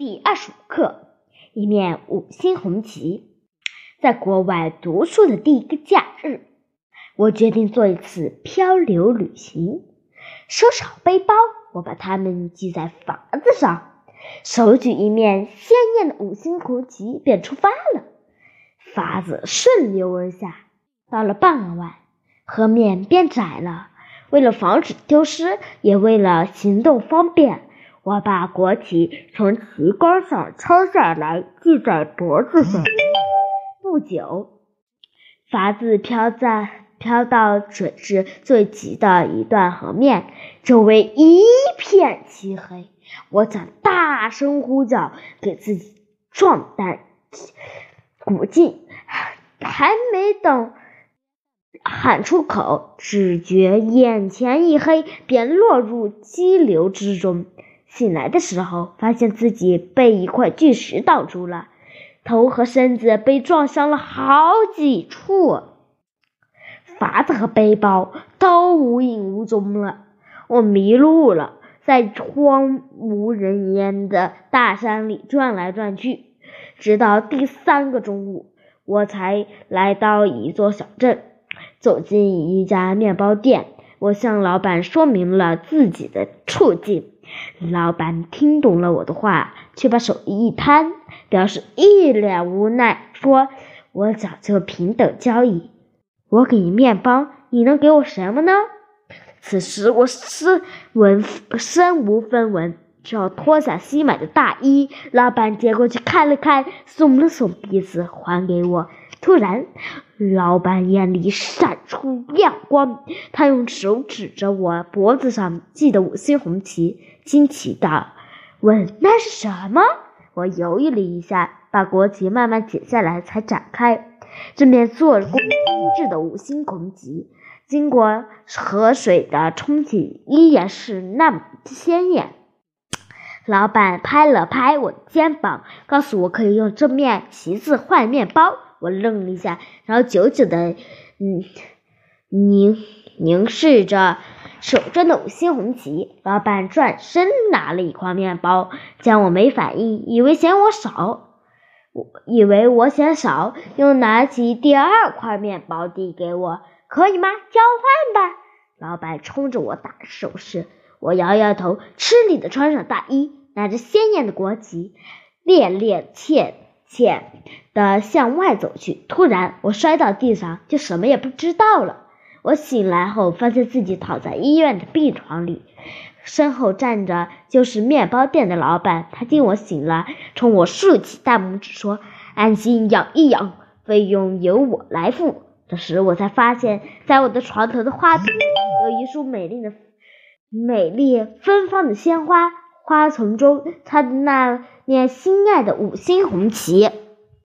第二十五课，一面五星红旗。在国外读书的第一个假日，我决定做一次漂流旅行。收拾好背包，我把它们系在筏子上，手举一面鲜艳的五星红旗，便出发了。筏子顺流而下，到了傍晚，河面变窄了。为了防止丢失，也为了行动方便。我把国旗从旗杆上抄下来，系在脖子上。不久，筏子飘在飘到水质最急的一段河面，周围一片漆黑。我想大声呼叫，给自己壮胆鼓劲，还没等喊出口，只觉眼前一黑，便落入激流之中。醒来的时候，发现自己被一块巨石挡住了，头和身子被撞伤了好几处，筏子和背包都无影无踪了。我迷路了，在荒无人烟的大山里转来转去，直到第三个中午，我才来到一座小镇。走进一家面包店，我向老板说明了自己的处境。老板听懂了我的话，却把手一摊，表示一脸无奈，说：“我讲究平等交易，我给你面包，你能给我什么呢？”此时我身文身无分文，只好脱下新买的大衣。老板接过去看了看，耸了耸鼻子，还给我。突然，老板眼里闪出亮光，他用手指着我脖子上系的五星红旗，惊奇地问：“那是什么？”我犹豫了一下，把国旗慢慢解下来，才展开。这面做工精致的五星红旗，经过河水的冲洗，依然是那么鲜艳。老板拍了拍我的肩膀，告诉我可以用这面旗子换面包。我愣了一下，然后久久的，嗯，凝凝视着手中的五星红旗。老板转身拿了一块面包，见我没反应，以为嫌我少，我以为我嫌少，又拿起第二块面包递给我，可以吗？交换吧。老板冲着我打手势，我摇摇头，吃力的穿上大衣，拿着鲜艳的国旗，趔趔趄。浅的向外走去，突然我摔到地上，就什么也不知道了。我醒来后，发现自己躺在医院的病床里，身后站着就是面包店的老板。他见我醒了，冲我竖起大拇指说：“安心养一养，费用由我来付。”这时我才发现，在我的床头的花瓶有一束美丽的、美丽芬芳的鲜花。花丛中插着那念心爱的五星红旗。